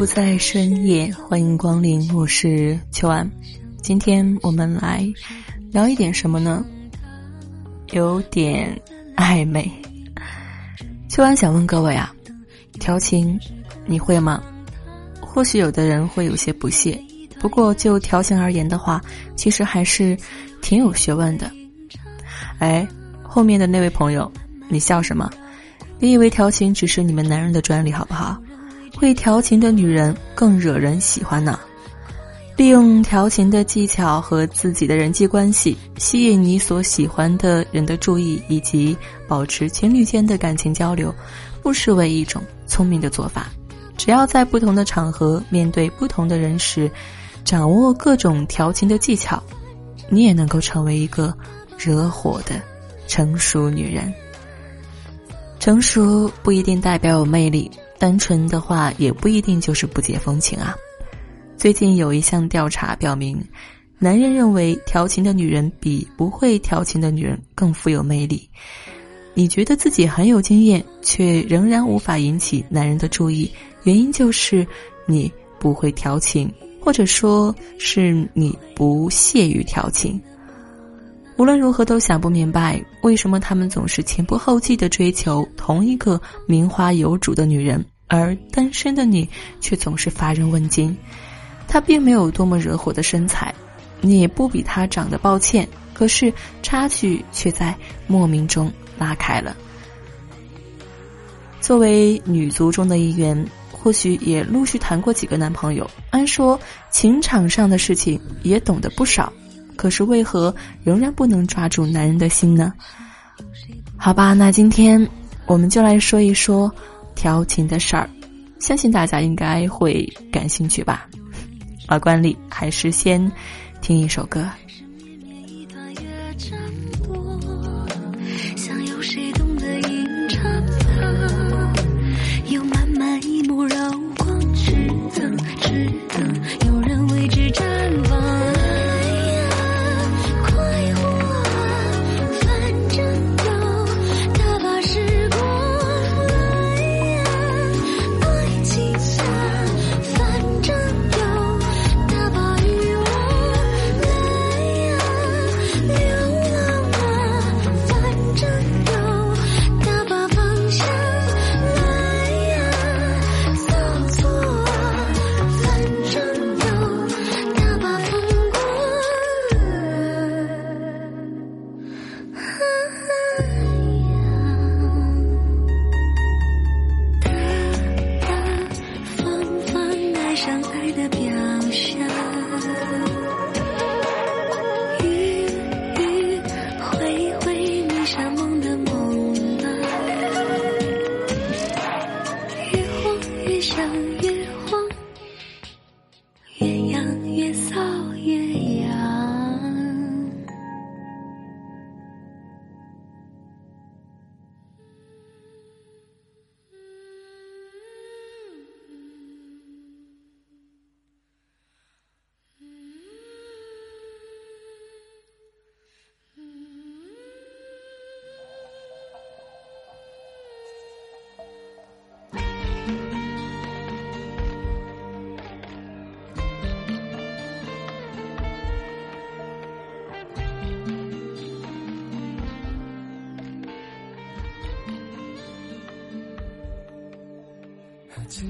不在深夜，欢迎光临，我是秋安。今天我们来聊一点什么呢？有点暧昧。秋安想问各位啊，调情你会吗？或许有的人会有些不屑，不过就调情而言的话，其实还是挺有学问的。哎，后面的那位朋友，你笑什么？你以为调情只是你们男人的专利，好不好？会调情的女人更惹人喜欢呢。利用调情的技巧和自己的人际关系，吸引你所喜欢的人的注意，以及保持情侣间的感情交流，不失为一种聪明的做法。只要在不同的场合，面对不同的人时，掌握各种调情的技巧，你也能够成为一个惹火的成熟女人。成熟不一定代表有魅力。单纯的话也不一定就是不解风情啊。最近有一项调查表明，男人认为调情的女人比不会调情的女人更富有魅力。你觉得自己很有经验，却仍然无法引起男人的注意，原因就是你不会调情，或者说是你不屑于调情。无论如何都想不明白，为什么他们总是前仆后继的追求同一个名花有主的女人，而单身的你却总是乏人问津。她并没有多么惹火的身材，你也不比她长得抱歉，可是差距却在莫名中拉开了。作为女足中的一员，或许也陆续谈过几个男朋友，按说情场上的事情也懂得不少。可是为何仍然不能抓住男人的心呢？好吧，那今天我们就来说一说调情的事儿，相信大家应该会感兴趣吧。老惯例，还是先听一首歌。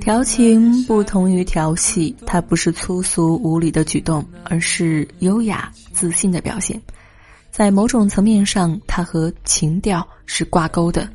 调情不同于调戏，它不是粗俗无礼的举动，而是优雅自信的表现。在某种层面上，它和情调是挂钩的。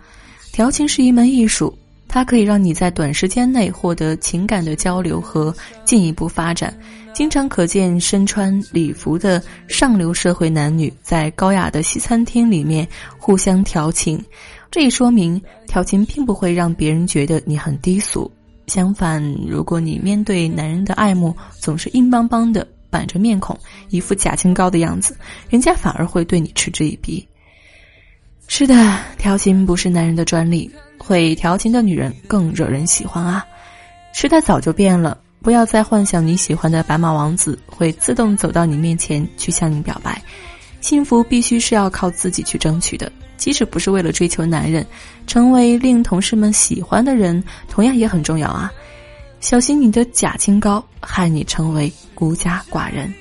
调情是一门艺术。它可以让你在短时间内获得情感的交流和进一步发展。经常可见身穿礼服的上流社会男女在高雅的西餐厅里面互相调情，这也说明调情并不会让别人觉得你很低俗。相反，如果你面对男人的爱慕总是硬邦邦的板着面孔，一副假清高的样子，人家反而会对你嗤之以鼻。是的，调情不是男人的专利，会调情的女人更惹人喜欢啊！时代早就变了。不要再幻想你喜欢的白马王子会自动走到你面前去向你表白，幸福必须是要靠自己去争取的。即使不是为了追求男人，成为令同事们喜欢的人，同样也很重要啊！小心你的假清高，害你成为孤家寡人。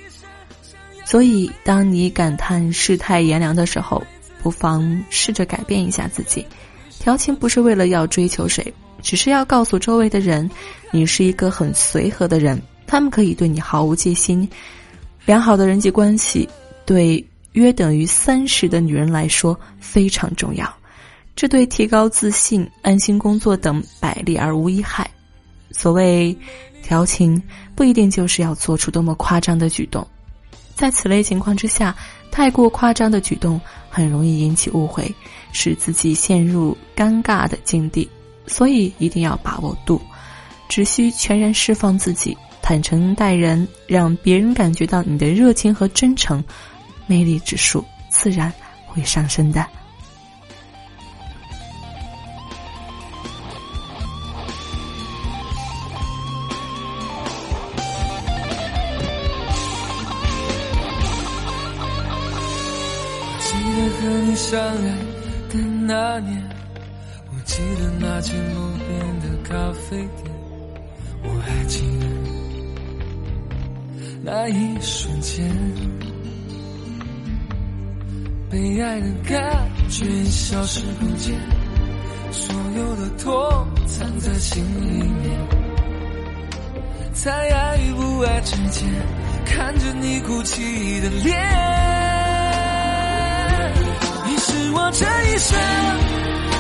所以，当你感叹世态炎凉的时候，不妨试着改变一下自己。调情不是为了要追求谁。只是要告诉周围的人，你是一个很随和的人，他们可以对你毫无戒心。良好的人际关系对约等于三十的女人来说非常重要，这对提高自信、安心工作等百利而无一害。所谓调情，不一定就是要做出多么夸张的举动，在此类情况之下，太过夸张的举动很容易引起误会，使自己陷入尴尬的境地。所以一定要把握度，只需全然释放自己，坦诚待人，让别人感觉到你的热情和真诚，魅力指数自然会上升的。记得和你相爱的那年。我记得那间路边的咖啡店，我还记得那一瞬间，被爱的感觉消失不见，所有的痛藏在心里面，在爱与不爱之间，看着你哭泣的脸，你是我这一生。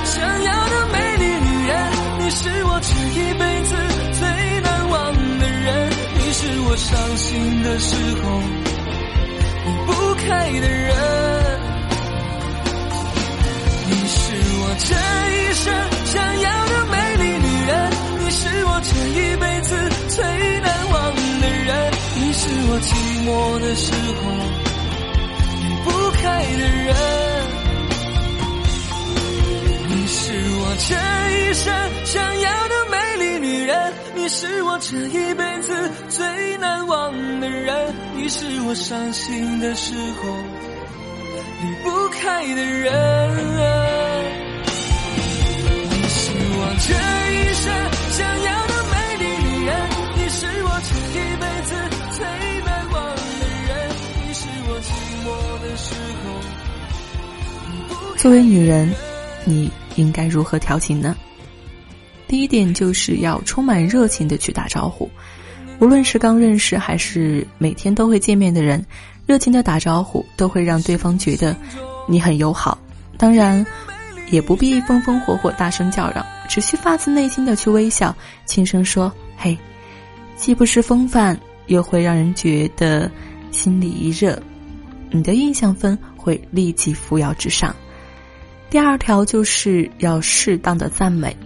想要的美丽女人，你是我这一辈子最难忘的人。你是我伤心的时候离不开的人。我这一生想要的美丽女人，你是我这一辈子最难忘的人。你是我寂寞的时候离不开的人。你是我这一生想要的美丽女人，你是我这一辈子最难忘的人，你是我伤心的时候离不开的人。作为女人，你。应该如何调情呢？第一点就是要充满热情的去打招呼，无论是刚认识还是每天都会见面的人，热情的打招呼都会让对方觉得你很友好。当然，也不必风风火火大声叫嚷，只需发自内心的去微笑，轻声说“嘿”，既不失风范，又会让人觉得心里一热，你的印象分会立即扶摇直上。第二条就是要适当的赞美，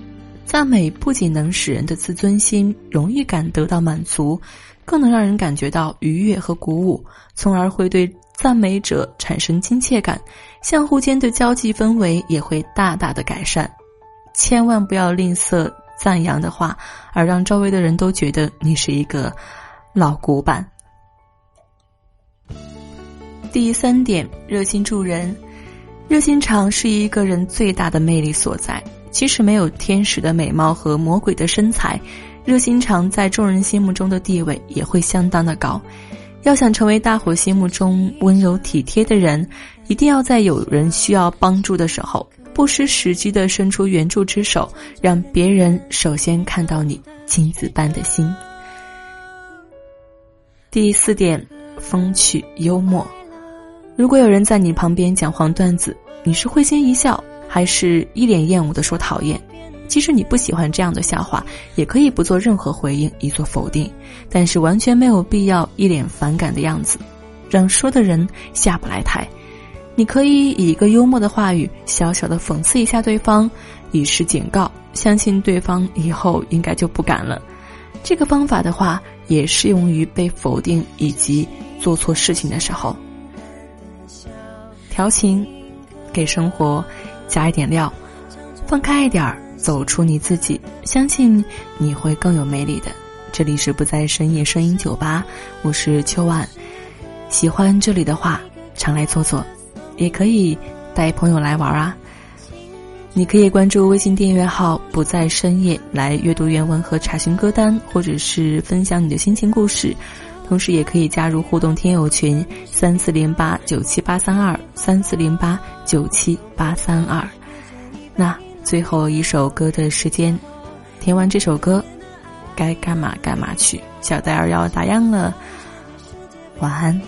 赞美不仅能使人的自尊心、荣誉感得到满足，更能让人感觉到愉悦和鼓舞，从而会对赞美者产生亲切感，相互间的交际氛围也会大大的改善。千万不要吝啬赞扬的话，而让周围的人都觉得你是一个老古板。第三点，热心助人。热心肠是一个人最大的魅力所在。即使没有天使的美貌和魔鬼的身材，热心肠在众人心目中的地位也会相当的高。要想成为大伙心目中温柔体贴的人，一定要在有人需要帮助的时候，不失时机的伸出援助之手，让别人首先看到你金子般的心。第四点，风趣幽默。如果有人在你旁边讲黄段子，你是会心一笑，还是一脸厌恶的说讨厌？即使你不喜欢这样的笑话，也可以不做任何回应，以作否定。但是完全没有必要一脸反感的样子，让说的人下不来台。你可以以一个幽默的话语，小小的讽刺一下对方，以示警告，相信对方以后应该就不敢了。这个方法的话，也适用于被否定以及做错事情的时候。调情，给生活加一点料，放开一点儿，走出你自己，相信你会更有魅力的。这里是不在深夜声音酒吧，我是秋晚，喜欢这里的话，常来坐坐。也可以带朋友来玩啊！你可以关注微信订阅号“不在深夜”来阅读原文和查询歌单，或者是分享你的心情故事。同时，也可以加入互动听友群三四零八九七八三二三四零八九七八三二。那最后一首歌的时间，听完这首歌，该干嘛干嘛去。小戴儿要打烊了，晚安。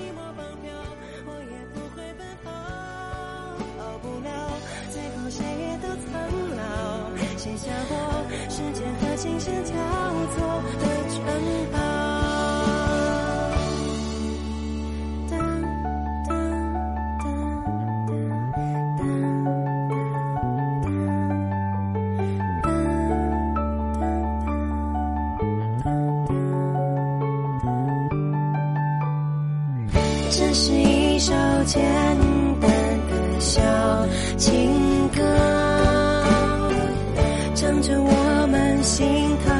这是一首简单的小情歌，唱着我们心头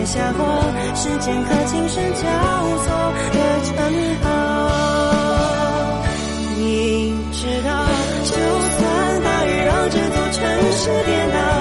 写下过时间和琴声交错的城堡，你知道，就算大雨让这座城市颠倒。